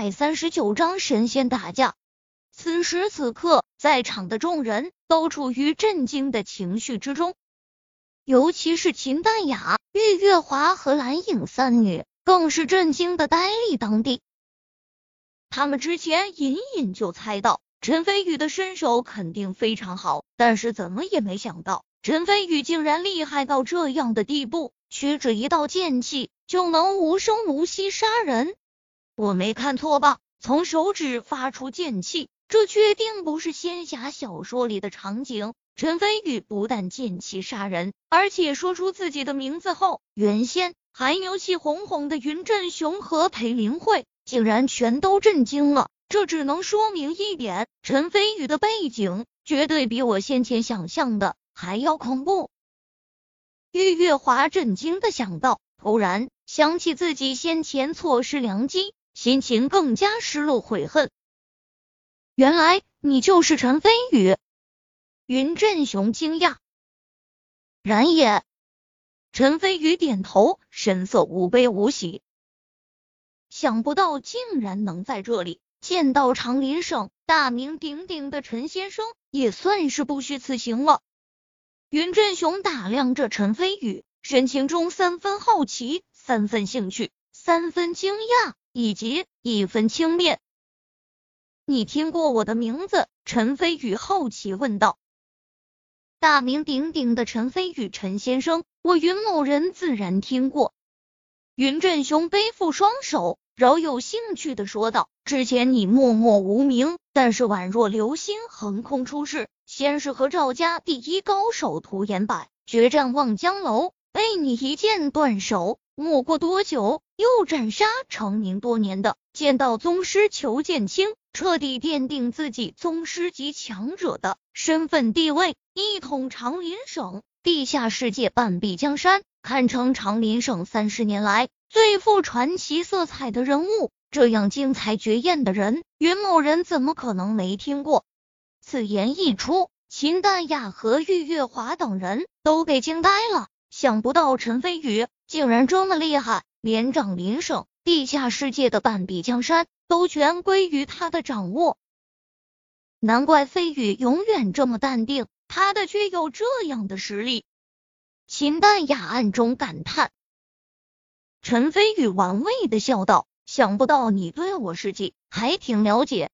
百三十九章神仙打架。此时此刻，在场的众人都处于震惊的情绪之中，尤其是秦淡雅、玉月华和蓝影三女，更是震惊的呆立当地。他们之前隐隐就猜到陈飞宇的身手肯定非常好，但是怎么也没想到陈飞宇竟然厉害到这样的地步，屈指一道剑气就能无声无息杀人。我没看错吧？从手指发出剑气。这确定不是仙侠小说里的场景。陈飞宇不但剑气杀人，而且说出自己的名字后，原先还牛气哄哄的云振雄和裴林慧竟然全都震惊了。这只能说明一点：陈飞宇的背景绝对比我先前想象的还要恐怖。玉月华震惊的想到，突然想起自己先前错失良机，心情更加失落悔恨。原来你就是陈飞宇，云振雄惊讶。然也，陈飞宇点头，神色无悲无喜。想不到竟然能在这里见到长林省大名鼎鼎的陈先生，也算是不虚此行了。云振雄打量着陈飞宇，神情中三分好奇，三分兴趣，三分惊讶，以及一分轻蔑。你听过我的名字？陈飞宇好奇问道。大名鼎鼎的陈飞宇，陈先生，我云某人自然听过。云振雄背负双手，饶有兴趣的说道：“之前你默默无名，但是宛若流星横空出世。先是和赵家第一高手涂延柏决战望江楼，被你一剑断手。没过多久，又斩杀成名多年的剑道宗师裘剑清。”彻底奠定自己宗师级强者的身份地位，一统长林省地下世界半壁江山，堪称长林省三十年来最富传奇色彩的人物。这样精彩绝艳的人，云某人怎么可能没听过？此言一出，秦淡雅和玉月华等人都被惊呆了。想不到陈飞宇竟然这么厉害，连长林省地下世界的半壁江山。都全归于他的掌握，难怪飞宇永远这么淡定，他的确有这样的实力。秦淡雅暗中感叹。陈飞宇玩味的笑道：“想不到你对我事迹还挺了解。”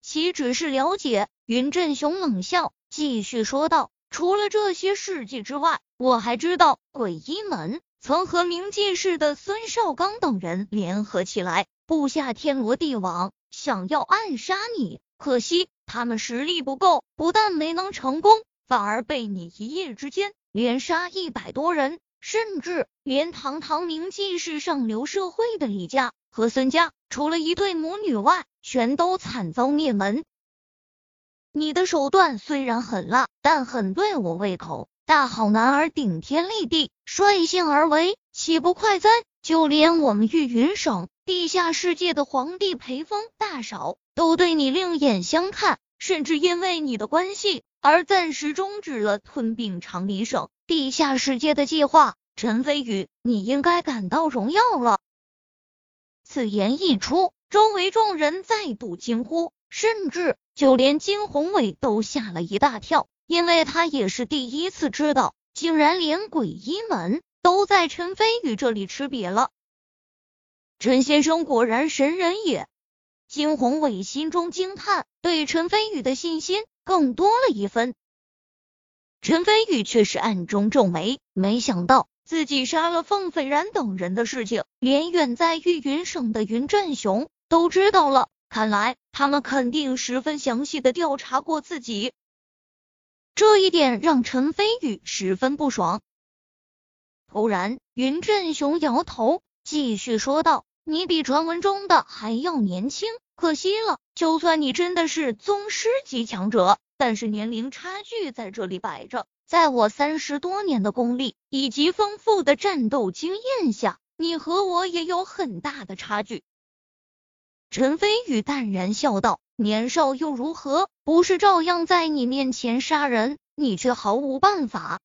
岂止是了解？云振雄冷笑，继续说道：“除了这些事迹之外，我还知道鬼医门曾和明记氏的孙少刚等人联合起来。”布下天罗地网，想要暗杀你，可惜他们实力不够，不但没能成功，反而被你一夜之间连杀一百多人，甚至连堂堂名记是上流社会的李家和孙家，除了一对母女外，全都惨遭灭门。你的手段虽然狠辣，但很对我胃口。大好男儿顶天立地，率性而为，岂不快哉？就连我们玉云省。地下世界的皇帝裴峰大少都对你另眼相看，甚至因为你的关系而暂时终止了吞并长离省地下世界的计划。陈飞宇，你应该感到荣耀了。此言一出，周围众人再度惊呼，甚至就连金宏伟都吓了一大跳，因为他也是第一次知道，竟然连鬼医门都在陈飞宇这里吃瘪了。陈先生果然神人也，金宏伟心中惊叹，对陈飞宇的信心更多了一分。陈飞宇却是暗中皱眉，没想到自己杀了凤斐然等人的事情，连远在玉云省的云振雄都知道了。看来他们肯定十分详细的调查过自己，这一点让陈飞宇十分不爽。突然，云振雄摇头，继续说道。你比传闻中的还要年轻，可惜了。就算你真的是宗师级强者，但是年龄差距在这里摆着，在我三十多年的功力以及丰富的战斗经验下，你和我也有很大的差距。陈飞宇淡然笑道：“年少又如何？不是照样在你面前杀人，你却毫无办法。”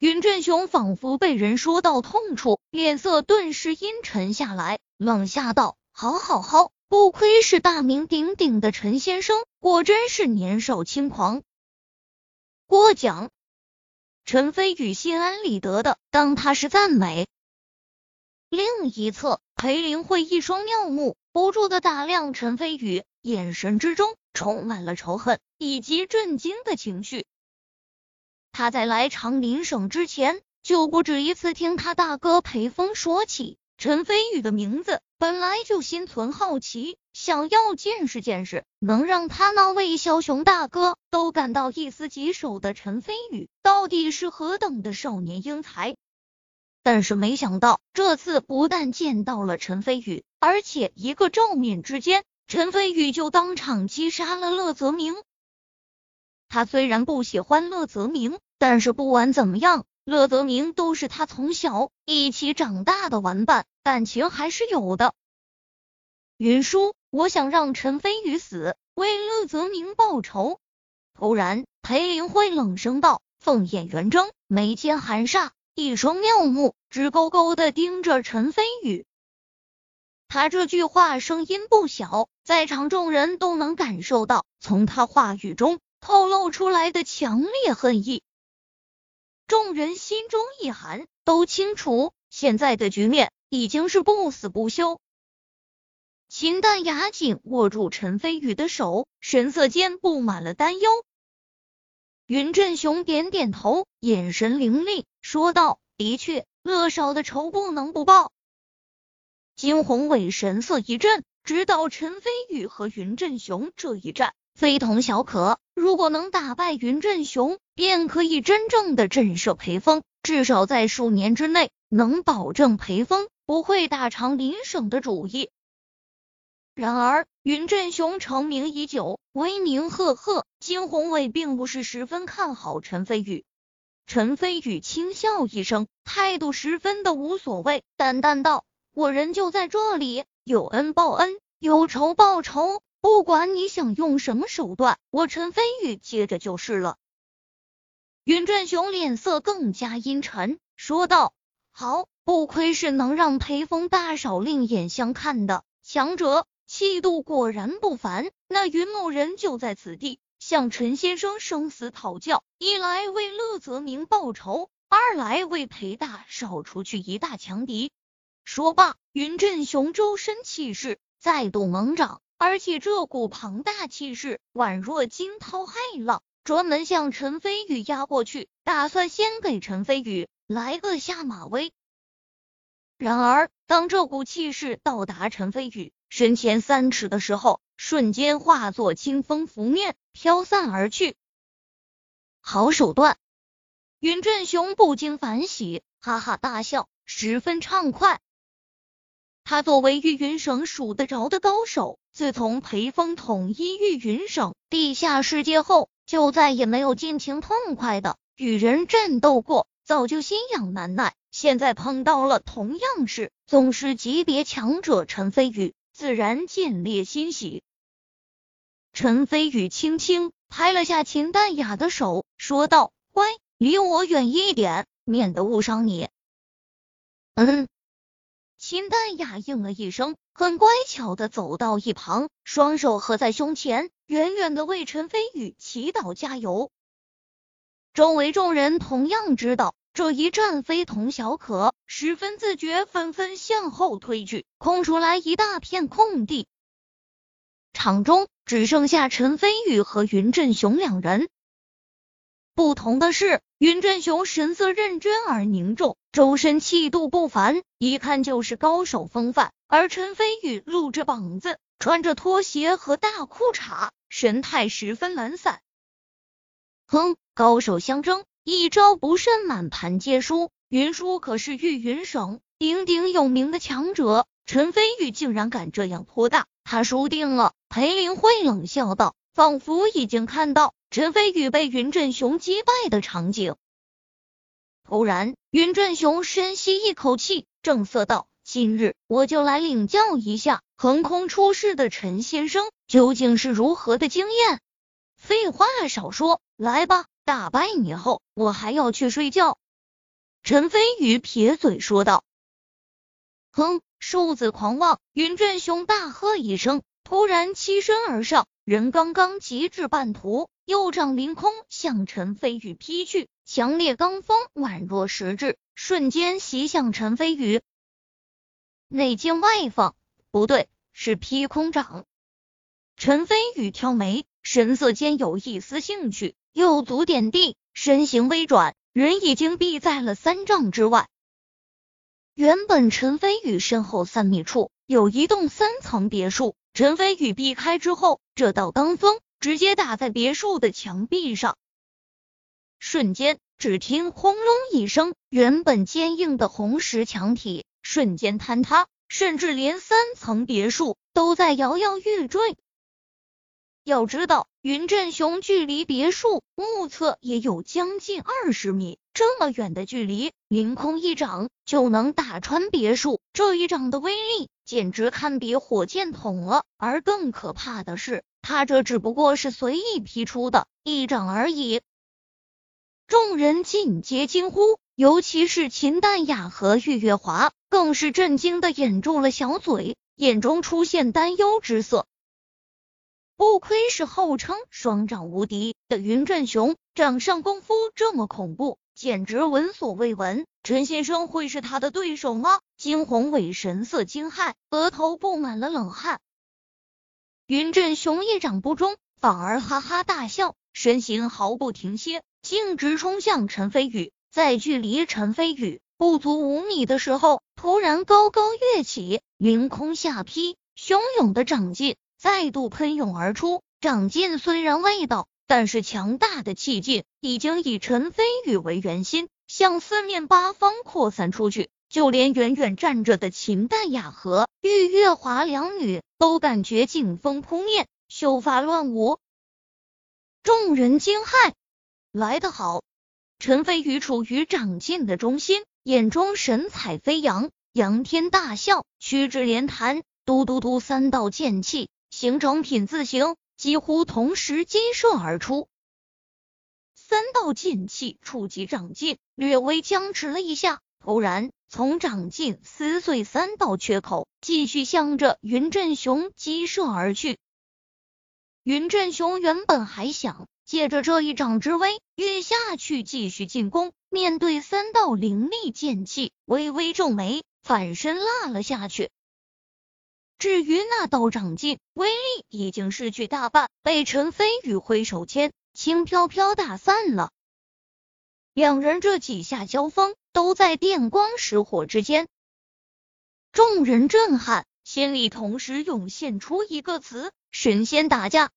云振雄仿佛被人说到痛处，脸色顿时阴沉下来，冷下道：“好好好，不愧是大名鼎鼎的陈先生，果真是年少轻狂。过奖。陈飞宇心安理得的当他是赞美。另一侧，裴林慧一双妙目不住的打量陈飞宇，眼神之中充满了仇恨以及震惊的情绪。他在来长林省之前，就不止一次听他大哥裴峰说起陈飞宇的名字，本来就心存好奇，想要见识见识能让他那位枭雄大哥都感到一丝棘手的陈飞宇到底是何等的少年英才。但是没想到，这次不但见到了陈飞宇，而且一个照面之间，陈飞宇就当场击杀了乐泽明。他虽然不喜欢乐泽明，但是不管怎么样，乐泽明都是他从小一起长大的玩伴，感情还是有的。云舒，我想让陈飞宇死，为乐泽明报仇。突然，裴林慧冷声道，凤眼圆睁，眉间含煞。一双妙目直勾勾的盯着陈飞宇，他这句话声音不小，在场众人都能感受到，从他话语中透露出来的强烈恨意。众人心中一寒，都清楚现在的局面已经是不死不休。秦淡雅紧握住陈飞宇的手，神色间布满了担忧。云振雄点点头，眼神凌厉，说道：“的确，乐少的仇不能不报。”金宏伟神色一震，知道陈飞宇和云振雄这一战非同小可，如果能打败云振雄，便可以真正的震慑裴峰，至少在数年之内能保证裴峰不会打长林省的主意。然而，云振雄成名已久，威名赫赫，金宏伟并不是十分看好陈飞宇。陈飞宇轻笑一声，态度十分的无所谓，淡淡道：“我人就在这里，有恩报恩，有仇报仇，不管你想用什么手段，我陈飞宇接着就是了。”云振雄脸色更加阴沉，说道：“好，不愧是能让裴峰大嫂另眼相看的强者。”气度果然不凡，那云某人就在此地向陈先生生死讨教，一来为乐泽明报仇，二来为裴大少除去一大强敌。说罢，云振雄周身气势再度猛涨，而且这股庞大气势宛若惊涛骇浪，专门向陈飞宇压过去，打算先给陈飞宇来个下马威。然而，当这股气势到达陈飞宇，身前三尺的时候，瞬间化作清风拂面，飘散而去。好手段！云振雄不禁反喜，哈哈大笑，十分畅快。他作为玉云省数得着的高手，自从裴峰统一玉云省地下世界后，就再也没有尽情痛快的与人战斗过，早就心痒难耐。现在碰到了同样是宗师级别强者陈飞宇。自然见烈欣喜。陈飞宇轻轻拍了下秦淡雅的手，说道：“乖，离我远一点，免得误伤你。”嗯。秦淡雅应了一声，很乖巧的走到一旁，双手合在胸前，远远的为陈飞宇祈祷加油。周围众人同样知道。这一战非同小可，十分自觉，纷纷向后退去，空出来一大片空地。场中只剩下陈飞宇和云振雄两人。不同的是，云振雄神色认真而凝重，周身气度不凡，一看就是高手风范；而陈飞宇露着膀子，穿着拖鞋和大裤衩，神态十分懒散。哼，高手相争。一招不慎，满盘皆输。云舒可是玉云省鼎鼎有名的强者，陈飞宇竟然敢这样泼大，他输定了。裴林慧冷笑道，仿佛已经看到陈飞宇被云振雄击败的场景。突然，云振雄深吸一口气，正色道：“今日我就来领教一下横空出世的陈先生究竟是如何的经验。”废话少说，来吧。打败你后，我还要去睡觉。”陈飞宇撇嘴说道。“哼，瘦子狂妄。云振雄大喝一声，突然欺身而上，人刚刚极至半途，右掌凌空向陈飞宇劈去，强烈罡风宛若实质，瞬间袭向陈飞宇。内劲外放，不对，是劈空掌。陈飞宇挑眉，神色间有一丝兴趣，右足点地，身形微转，人已经避在了三丈之外。原本陈飞宇身后三米处有一栋三层别墅，陈飞宇避开之后，这道罡风直接打在别墅的墙壁上，瞬间只听轰隆一声，原本坚硬的红石墙体瞬间坍塌，甚至连三层别墅都在摇摇欲坠。要知道，云振雄距离别墅目测也有将近二十米，这么远的距离，凌空一掌就能打穿别墅，这一掌的威力简直堪比火箭筒了。而更可怕的是，他这只不过是随意劈出的一掌而已。众人尽皆惊呼，尤其是秦淡雅和玉月华，更是震惊的掩住了小嘴，眼中出现担忧之色。不亏是号称双掌无敌的云振雄，掌上功夫这么恐怖，简直闻所未闻。陈先生会是他的对手吗？金宏伟神色惊骇，额头布满了冷汗。云振雄一掌不中，反而哈哈大笑，身形毫不停歇，径直冲向陈飞宇。在距离陈飞宇不足五米的时候，突然高高跃起，凌空下劈，汹涌的掌劲。再度喷涌而出，掌劲虽然未到，但是强大的气劲已经以陈飞宇为圆心，向四面八方扩散出去。就连远远站着的秦淡雅和玉月华两女都感觉劲风扑面，秀发乱舞。众人惊骇，来得好！陈飞宇处于掌劲的中心，眼中神采飞扬，仰天大笑，屈指连弹，嘟嘟嘟三道剑气。形成品字形，几乎同时激射而出。三道剑气触及掌劲，略微僵持了一下，突然从掌劲撕碎三道缺口，继续向着云振雄激射而去。云振雄原本还想借着这一掌之威跃下去继续进攻，面对三道凌厉剑气，微微皱眉，反身落了下去。至于那道掌劲，威力已经失去大半，被陈飞宇挥手间轻飘飘打散了。两人这几下交锋，都在电光石火之间。众人震撼，心里同时涌现出一个词：神仙打架。